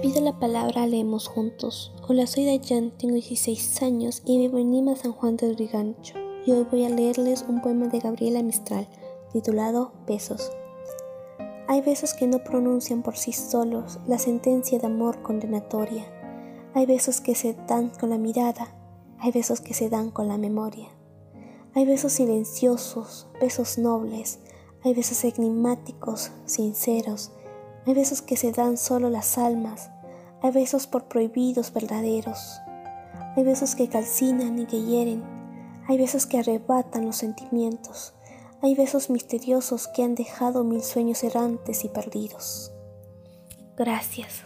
Pido la palabra, leemos juntos. Hola, soy Dayan, tengo 16 años y vivo en Lima, San Juan del Brigancho. Y hoy voy a leerles un poema de Gabriela Mistral, titulado Besos. Hay besos que no pronuncian por sí solos la sentencia de amor condenatoria. Hay besos que se dan con la mirada, hay besos que se dan con la memoria. Hay besos silenciosos, besos nobles, hay besos enigmáticos, sinceros, hay besos que se dan solo las almas, hay besos por prohibidos verdaderos, hay besos que calcinan y que hieren, hay besos que arrebatan los sentimientos, hay besos misteriosos que han dejado mil sueños errantes y perdidos. Gracias.